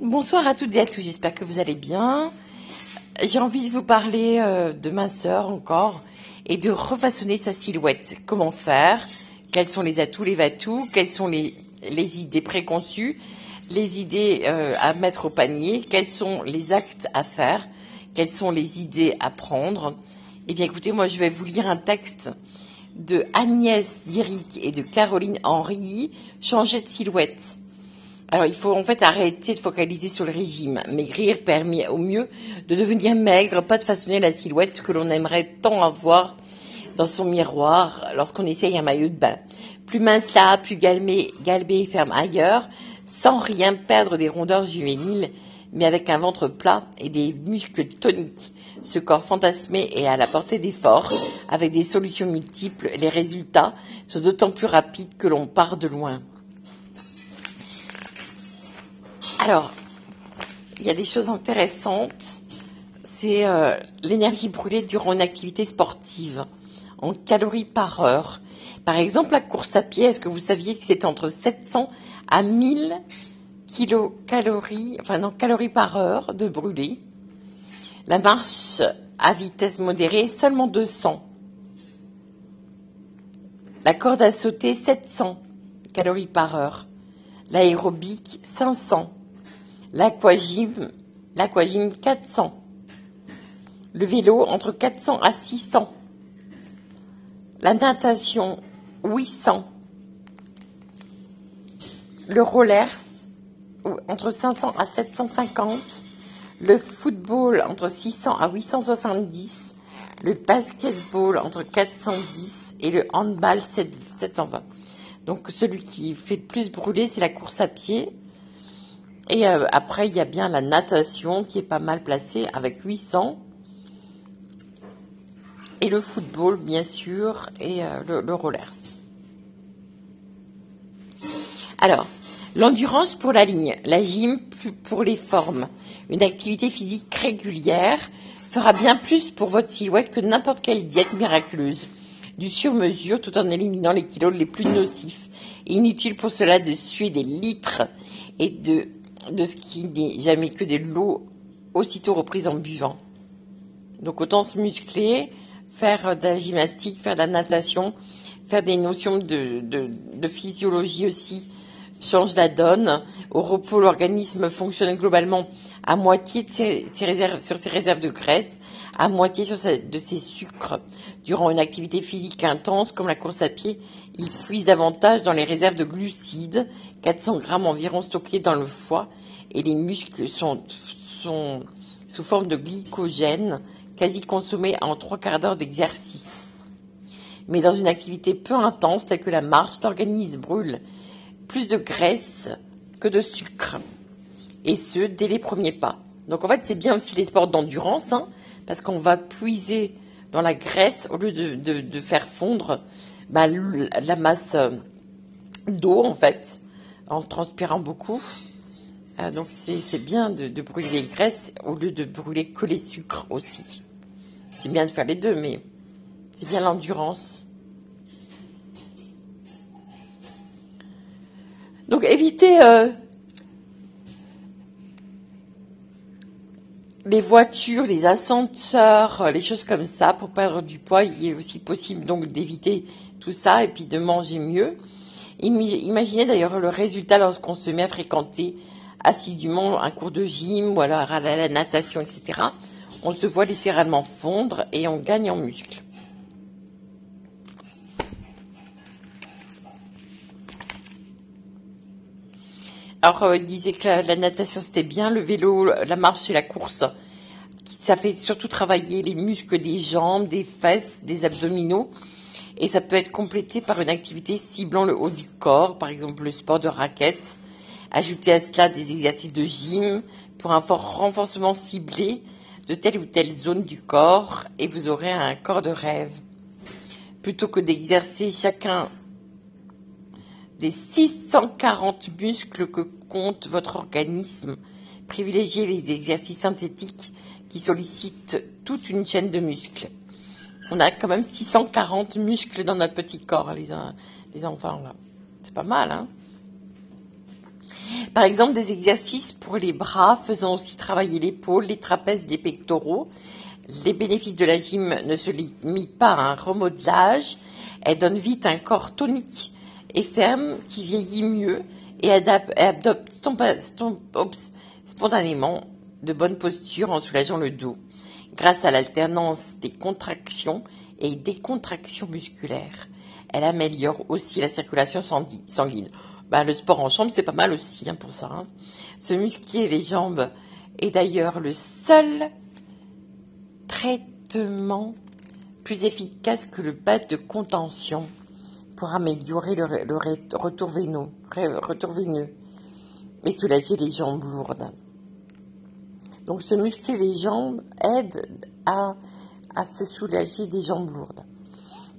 Bonsoir à toutes et à tous, j'espère que vous allez bien. J'ai envie de vous parler euh, de ma sœur encore et de refaçonner sa silhouette. Comment faire? Quels sont les atouts, les vatous Quelles sont les, les idées préconçues? Les idées euh, à mettre au panier? Quels sont les actes à faire? Quelles sont les idées à prendre? Eh bien écoutez, moi je vais vous lire un texte de Agnès Ziric et de Caroline Henry, Changer de silhouette. Alors, il faut en fait arrêter de focaliser sur le régime. Maigrir permet au mieux de devenir maigre, pas de façonner la silhouette que l'on aimerait tant avoir dans son miroir lorsqu'on essaye un maillot de bain. Plus mince là, plus galbé, galbé et ferme ailleurs, sans rien perdre des rondeurs juvéniles, mais avec un ventre plat et des muscles toniques. Ce corps fantasmé est à la portée d'efforts, avec des solutions multiples. Les résultats sont d'autant plus rapides que l'on part de loin. Alors, il y a des choses intéressantes. C'est euh, l'énergie brûlée durant une activité sportive en calories par heure. Par exemple, la course à pied, est-ce que vous saviez que c'est entre 700 à 1000 kilocalories, enfin calories par heure de brûlé? La marche à vitesse modérée, seulement 200. La corde à sauter, 700 calories par heure. L'aérobic, 500 l'aquagym, l'aquagym 400, le vélo entre 400 à 600, la natation 800, le rollers entre 500 à 750, le football entre 600 à 870, le basketball entre 410 et le handball 720. Donc celui qui fait le plus brûler, c'est la course à pied et euh, après, il y a bien la natation qui est pas mal placée avec 800. Et le football, bien sûr, et euh, le, le, rollers. Alors, l'endurance pour la ligne, la gym pour les formes. Une activité physique régulière fera bien plus pour votre silhouette que n'importe quelle diète miraculeuse. Du sur-mesure tout en éliminant les kilos les plus nocifs. Inutile pour cela de suer des litres et de de ce qui n'est jamais que de l'eau aussitôt reprise en buvant. Donc autant se muscler, faire de la gymnastique, faire de la natation, faire des notions de, physiologie aussi change la donne. Au repos, l'organisme fonctionne globalement à moitié sur ses réserves de graisse, à moitié sur ses sucres. Durant une activité physique intense comme la course à pied, il puise davantage dans les réserves de glucides 400 grammes environ stockés dans le foie et les muscles sont, sous forme de glycogène quasi consommés en trois quarts d'heure d'exercice. Mais dans une activité peu intense telle que la marche, l'organisme brûle plus de graisse que de sucre. Et ce, dès les premiers pas. Donc en fait, c'est bien aussi les sports d'endurance, hein, parce qu'on va puiser dans la graisse au lieu de, faire fondre bah, la masse d'eau, en fait en transpirant beaucoup. Euh, donc c'est bien de, brûler les graisses au lieu de brûler que les sucres aussi. C'est bien de faire les deux, mais c'est bien l'endurance. Donc évitez euh, les voitures, les ascenseurs, les choses comme ça pour perdre du poids. Il est aussi possible donc d'éviter tout ça et puis de manger mieux. Imaginez d'ailleurs le résultat lorsqu'on se met à fréquenter assidûment un cours de gym ou alors à la natation, etc. On se voit littéralement fondre et on gagne en muscles. Alors, euh, il disait que la, natation c'était bien, le vélo, la marche et la course, ça fait surtout travailler les muscles des jambes, des fesses, des abdominaux et ça peut être complété par une activité ciblant le haut du corps, par exemple le sport de raquette. Ajoutez à cela des exercices de gym pour un renforcement ciblé de telle ou telle zone du corps et vous aurez un corps de rêve. Plutôt que d'exercer chacun des 640 muscles que compte votre organisme, privilégiez les exercices synthétiques qui sollicitent toute une chaîne de muscles on a quand même 640 muscles dans notre petit corps, les, enfants là. C'est pas mal, hein Par exemple, des exercices pour les bras, faisant aussi travailler l'épaule, les trapèzes, les pectoraux. Les bénéfices de la gym ne se limitent pas à un remodelage. Elle donne vite un corps tonique et ferme qui vieillit mieux et adopte spontanément de bonnes postures en soulageant le dos grâce à l'alternance des contractions et des contractions musculaires. Elle améliore aussi la circulation sanguine. Bah, le sport en chambre, c'est pas mal aussi hein, pour ça. Hein. Se muscler les jambes est d'ailleurs le seul traitement plus efficace que le bas de contention pour améliorer le, veineux, retour veineux et soulager les jambes lourdes. Donc se muscler les jambes aide à, se soulager des jambes lourdes.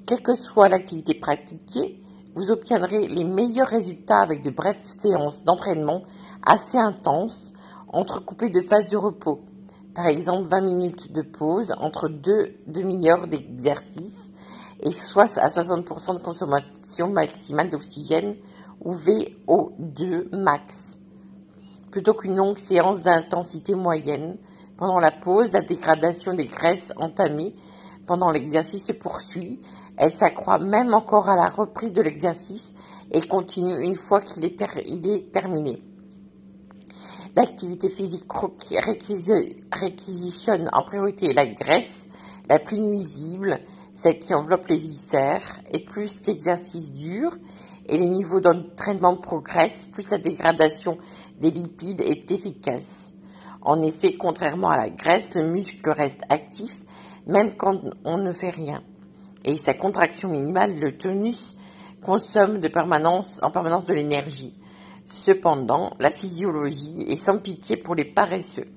Quelle que soit l'activité pratiquée, vous obtiendrez les meilleurs résultats avec de brèves séances d'entraînement assez intenses, entrecoupées de phases de repos. Par exemple, 20 minutes de pause entre deux demi-heures d'exercice et soit à 60% de consommation maximale d'oxygène ou VO2 max plutôt qu'une longue séance d'intensité moyenne. Pendant la pause, la dégradation des graisses entamées pendant l'exercice se poursuit. Elle s'accroît même encore à la reprise de l'exercice et continue une fois qu'il est, terminé. L'activité physique réquisitionne en priorité la graisse la plus nuisible, celle qui enveloppe les viscères, et plus l'exercice dure et les niveaux d'entraînement progressent, plus la dégradation des lipides est efficace. En effet, contrairement à la graisse, le muscle reste actif même quand on ne fait rien. Et sa contraction minimale, le tonus, consomme de permanence, en permanence de l'énergie. Cependant, la physiologie est sans pitié pour les paresseux.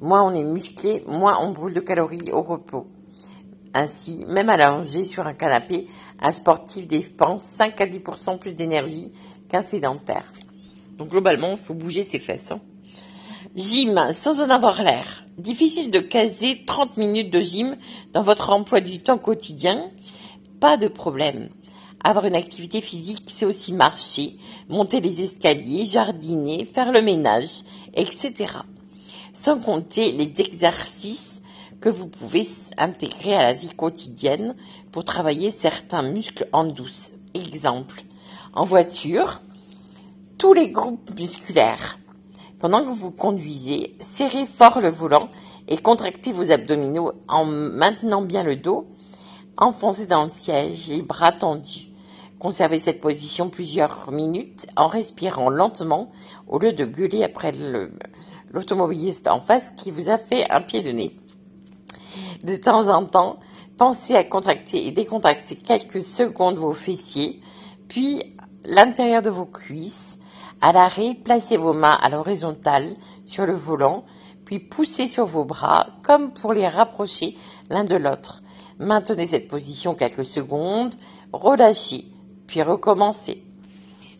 Moins on est musclé, moins on brûle de calories au repos. Ainsi, même allongé sur un canapé, un sportif dépense 5 à 10% plus d'énergie qu'un sédentaire. Donc globalement, il faut bouger ses fesses. Hein. Gym sans en avoir l'air. Difficile de caser 30 minutes de gym dans votre emploi du temps quotidien Pas de problème. Avoir une activité physique, c'est aussi marcher, monter les escaliers, jardiner, faire le ménage, etc. Sans compter les exercices que vous pouvez intégrer à la vie quotidienne pour travailler certains muscles en douce. Exemple, en voiture, tous les groupes musculaires. Pendant que vous conduisez, serrez fort le volant et contractez vos abdominaux en maintenant bien le dos, enfoncez dans le siège, les bras tendus. Conservez cette position plusieurs minutes en respirant lentement au lieu de gueuler après l'automobiliste en face qui vous a fait un pied de nez. De temps en temps, pensez à contracter et décontracter quelques secondes vos fessiers, puis l'intérieur de vos cuisses, à l'arrêt, placez vos mains à l'horizontale sur le volant, puis poussez sur vos bras comme pour les rapprocher l'un de l'autre. Maintenez cette position quelques secondes, relâchez, puis recommencez.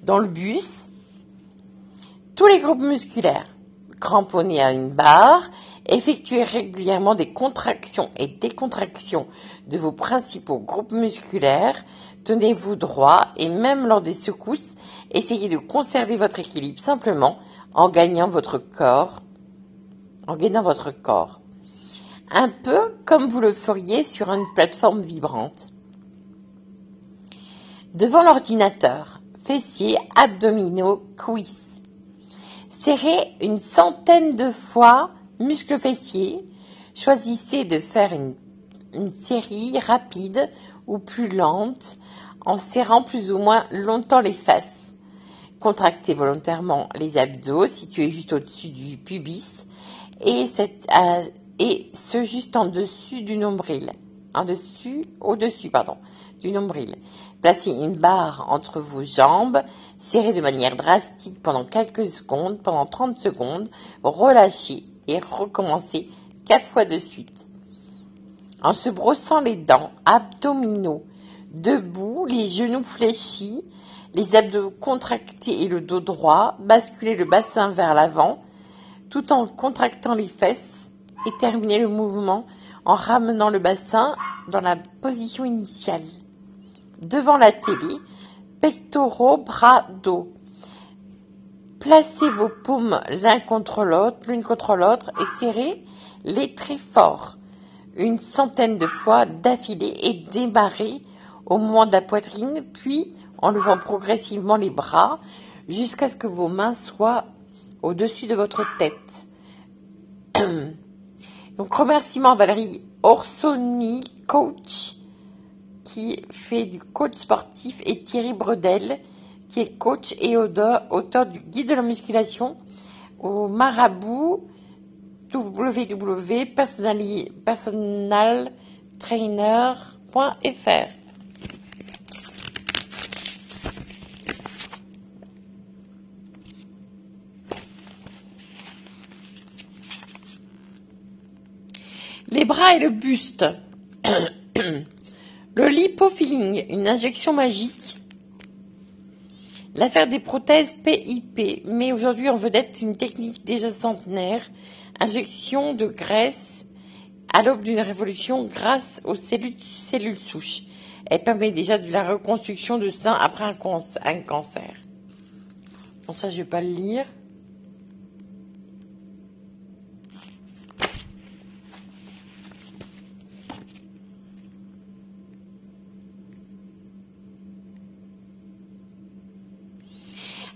Dans le bus, tous les groupes musculaires, cramponnés à une barre, effectuez régulièrement des contractions et décontractions de vos principaux groupes musculaires, tenez-vous droit et même lors des secousses, essayez de conserver votre équilibre simplement en gagnant votre corps, en gagnant votre corps. Un peu comme vous le feriez sur une plateforme vibrante. Devant l'ordinateur, fessiers, abdominaux, cuisses. Serrez une centaine de fois muscles fessiers. Choisissez de faire une, une série rapide ou plus lente en serrant plus ou moins longtemps les fesses. Contractez volontairement les abdos situés juste au-dessus du pubis et, euh, ce juste en dessus du nombril. En dessus, au-dessus, pardon, du nombril. Placez une barre entre vos jambes, serrez de manière drastique pendant quelques secondes, pendant 30 secondes, relâchez et recommencez quatre fois de suite. En se brossant les dents abdominaux, Debout, les genoux fléchis, les abdos contractés et le dos droit, basculez le bassin vers l'avant tout en contractant les fesses et terminez le mouvement en ramenant le bassin dans la position initiale. Devant la télé, pectoraux, bras, dos. Placez vos paumes l'un contre l'autre, l'une contre l'autre et serrez les très fort une centaine de fois d'affilée et démarrez au moment de la poitrine, puis en levant progressivement les bras jusqu'à ce que vos mains soient au-dessus de votre tête. Donc remerciement Valérie Orsoni, coach, qui fait du coach sportif, et Thierry Bredel, qui est coach et auteur du guide de la musculation au marabout www.personaltrainer.fr. Les bras et le buste. le lipofilling, une injection magique. L'affaire des prothèses PIP met aujourd'hui en vedette une technique déjà centenaire, injection de graisse à l'aube d'une révolution grâce aux cellules, souches. Elle permet déjà de la reconstruction de sein après un, cancer. Bon, ça, je ne vais pas le lire.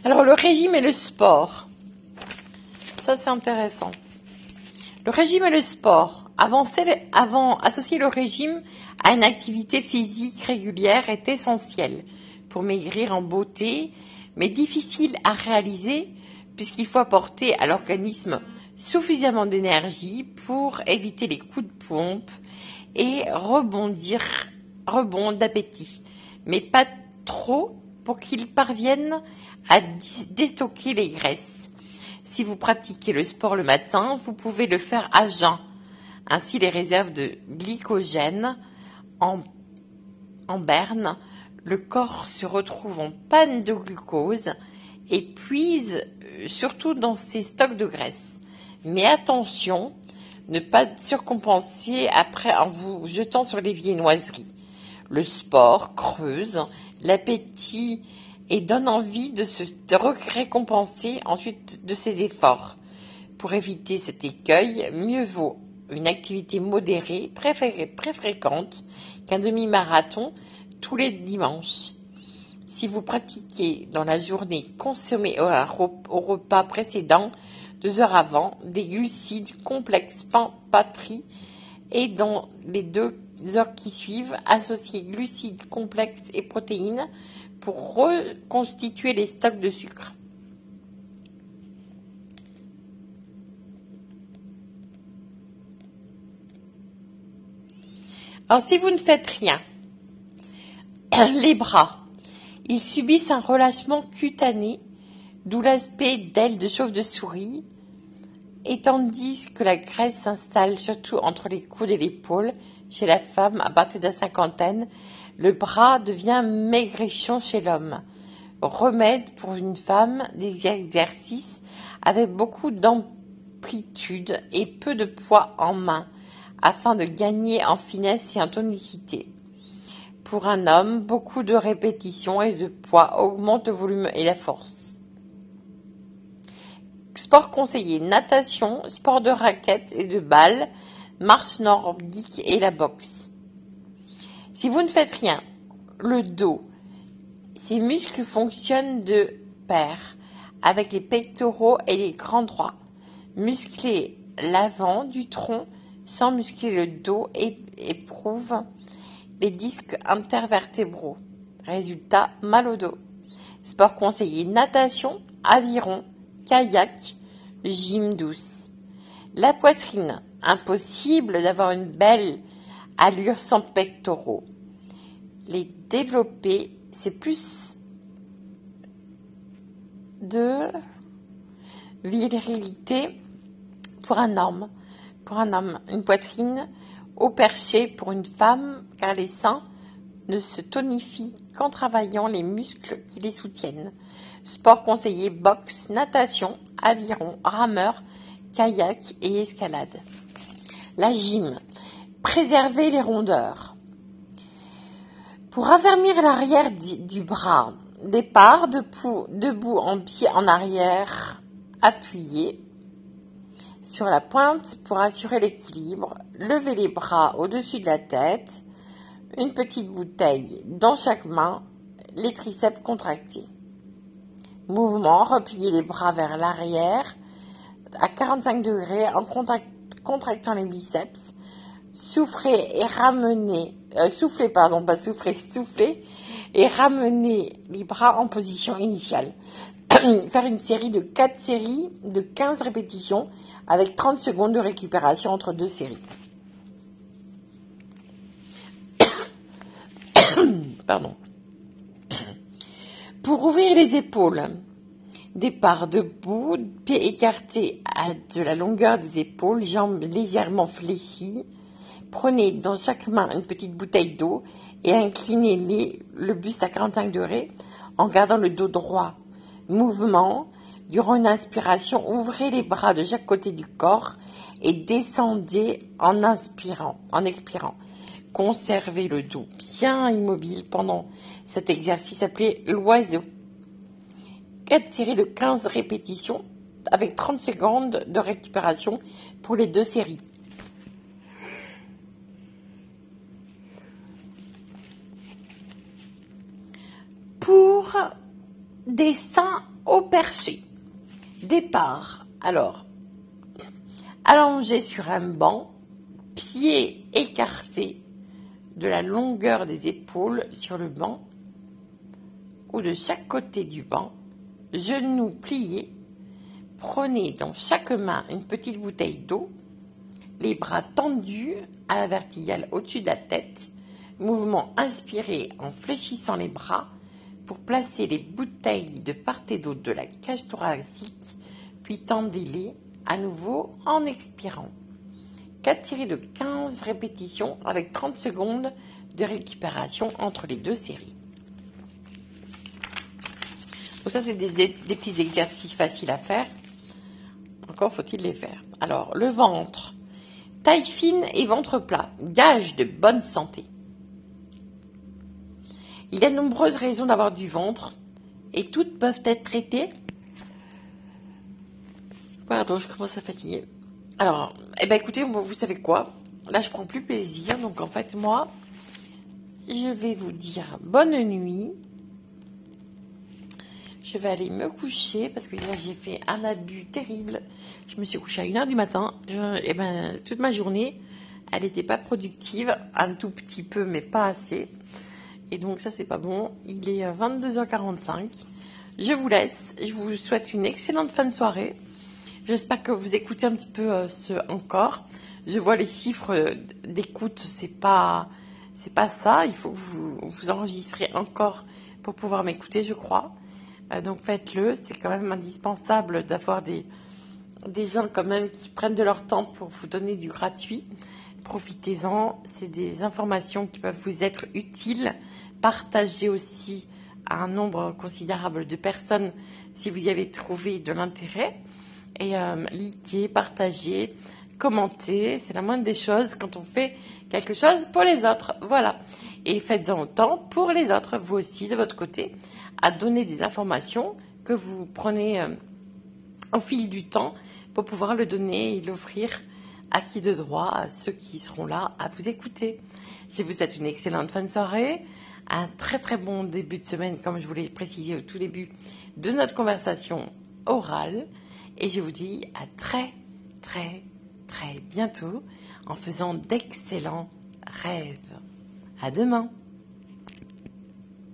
Alors le régime et le sport. Ça c'est intéressant. Le régime et le sport. Avancer, avant, associer le régime à une activité physique régulière est essentiel pour maigrir en beauté, mais difficile à réaliser puisqu'il faut apporter à l'organisme suffisamment d'énergie pour éviter les coups de pompe et rebondir, rebond d'appétit, mais pas trop pour qu'il parvienne à déstocker les graisses. Si vous pratiquez le sport le matin, vous pouvez le faire à jeun. Ainsi, les réserves de glycogène en, en berne, le corps se retrouve en panne de glucose et puise euh, surtout dans ses stocks de graisse. Mais attention, ne pas surcompenser après en vous jetant sur les viennoiseries. Le sport creuse l'appétit et donne envie de se récompenser ensuite de ses efforts. Pour éviter cet écueil, mieux vaut une activité modérée, très, fréquente, qu'un demi-marathon tous les dimanches. Si vous pratiquez dans la journée, consommez au repas précédent, deux heures avant, des glucides complexes patrie et dans les deux heures qui suivent, associez glucides complexes et protéines pour reconstituer les stocks de sucre. Alors si vous ne faites rien, les bras, ils subissent un relâchement cutané, d'où l'aspect d'ailes de chauve-de-souris, et tandis que la graisse s'installe surtout entre les coudes et l'épaule, chez la femme à partir de la cinquantaine, le bras devient maigrichon chez l'homme. Remède pour une femme des exercices avec beaucoup d'amplitude et peu de poids en main, afin de gagner en finesse et en tonicité. Pour un homme, beaucoup de répétitions et de poids augmentent le volume et la force. Sport conseillé, natation, sport de raquettes et de balles, marche nordique et la boxe. Si vous ne faites rien, le dos, ces muscles fonctionnent de pair avec les pectoraux et les grands droits. Muscler l'avant du tronc sans muscler le dos éprouve les disques intervertébraux. Résultat, mal au dos. Sport conseillé, natation, aviron, kayak, gym douce. La poitrine, impossible d'avoir une belle allure sans pectoraux. Les développer, c'est plus de virilité pour un homme. Pour un homme, une poitrine au perché pour une femme, car les seins ne se tonifient qu'en travaillant les muscles qui les soutiennent. Sport conseillé boxe, natation, aviron, rameur, kayak et escalade. La gym. Préserver les rondeurs. Pour affermir l'arrière du bras, Départ, debout en pied en arrière, appuyé sur la pointe pour assurer l'équilibre. Levez les bras au-dessus de la tête. Une petite bouteille dans chaque main, les triceps contractés. Mouvement, repliez les bras vers l'arrière à 45 degrés en contractant les biceps. Soufflez et ramenez, euh, soufflez, pardon, pas soufflez, soufflez et ramenez les bras en position initiale. Faire une série de 4 séries de 15 répétitions avec 30 secondes de récupération entre deux séries. Pardon. Pour ouvrir les épaules, départ debout, pieds écartés à de la longueur des épaules, jambes légèrement fléchies. Prenez dans chaque main une petite bouteille d'eau et inclinez le buste à 45 degrés en gardant le dos droit. Mouvement. Durant une inspiration, ouvrez les bras de chaque côté du corps et descendez en inspirant, en expirant. Conservez le dos bien immobile pendant cet exercice appelé l'oiseau. 4 séries de 15 répétitions avec 30 secondes de récupération pour les deux séries. Pour des seins au perché. Départ. Alors, allongé sur un banc, pieds écartés de la longueur des épaules sur le banc ou de chaque côté du banc, genoux pliés, prenez dans chaque main une petite bouteille d'eau, les bras tendus à la verticale au-dessus de la tête, mouvement inspiré en fléchissant les bras pour placer les bouteilles de part et d'autre de la cage thoracique, puis tendez-les à nouveau en expirant. 4 séries de 15 répétitions avec 30 secondes de récupération entre les deux séries. Donc ça, c'est des, petits exercices faciles à faire. Encore faut-il les faire. Alors, le ventre. Taille fine et ventre plat. Gage de bonne santé. Il y a de nombreuses raisons d'avoir du ventre et toutes peuvent être traitées. Pardon, je commence à fatiguer. Alors, eh ben écoutez, vous savez quoi? Là, je prends plus plaisir. Donc, en fait, moi, je vais vous dire bonne nuit. Je vais aller me coucher parce que là, j'ai fait un abus terrible. Je me suis couchée à 1h du matin. et eh ben, toute ma journée, elle n'était pas productive. Un tout petit peu, mais pas assez. Et donc, ça, c'est pas bon. Il est 22h45. Euh, je vous laisse. Je vous souhaite une excellente fin de soirée. J'espère que vous écoutez un petit peu euh, ce encore. Je vois les chiffres d'écoute, c'est pas c'est pas ça. Il faut que vous vous enregistrez encore pour pouvoir m'écouter, je crois. Euh, donc faites-le. C'est quand même indispensable d'avoir des gens quand même qui prennent de leur temps pour vous donner du gratuit. Profitez-en. C'est des informations qui peuvent vous être utiles. Partagez aussi à un nombre considérable de personnes si vous y avez trouvé de l'intérêt et euh, liker, partager, commenter. C'est la moindre des choses quand on fait quelque chose pour les autres. Voilà. Et faites-en autant pour les autres, vous aussi, de votre côté, à donner des informations que vous prenez euh, au fil du temps pour pouvoir le donner et l'offrir à qui de droit, à ceux qui seront là à vous écouter. Je vous souhaite une excellente fin de soirée, un très très bon début de semaine, comme je vous l'ai précisé au tout début de notre conversation orale. Et je vous dis à très, très, très bientôt en faisant d'excellents rêves. À demain!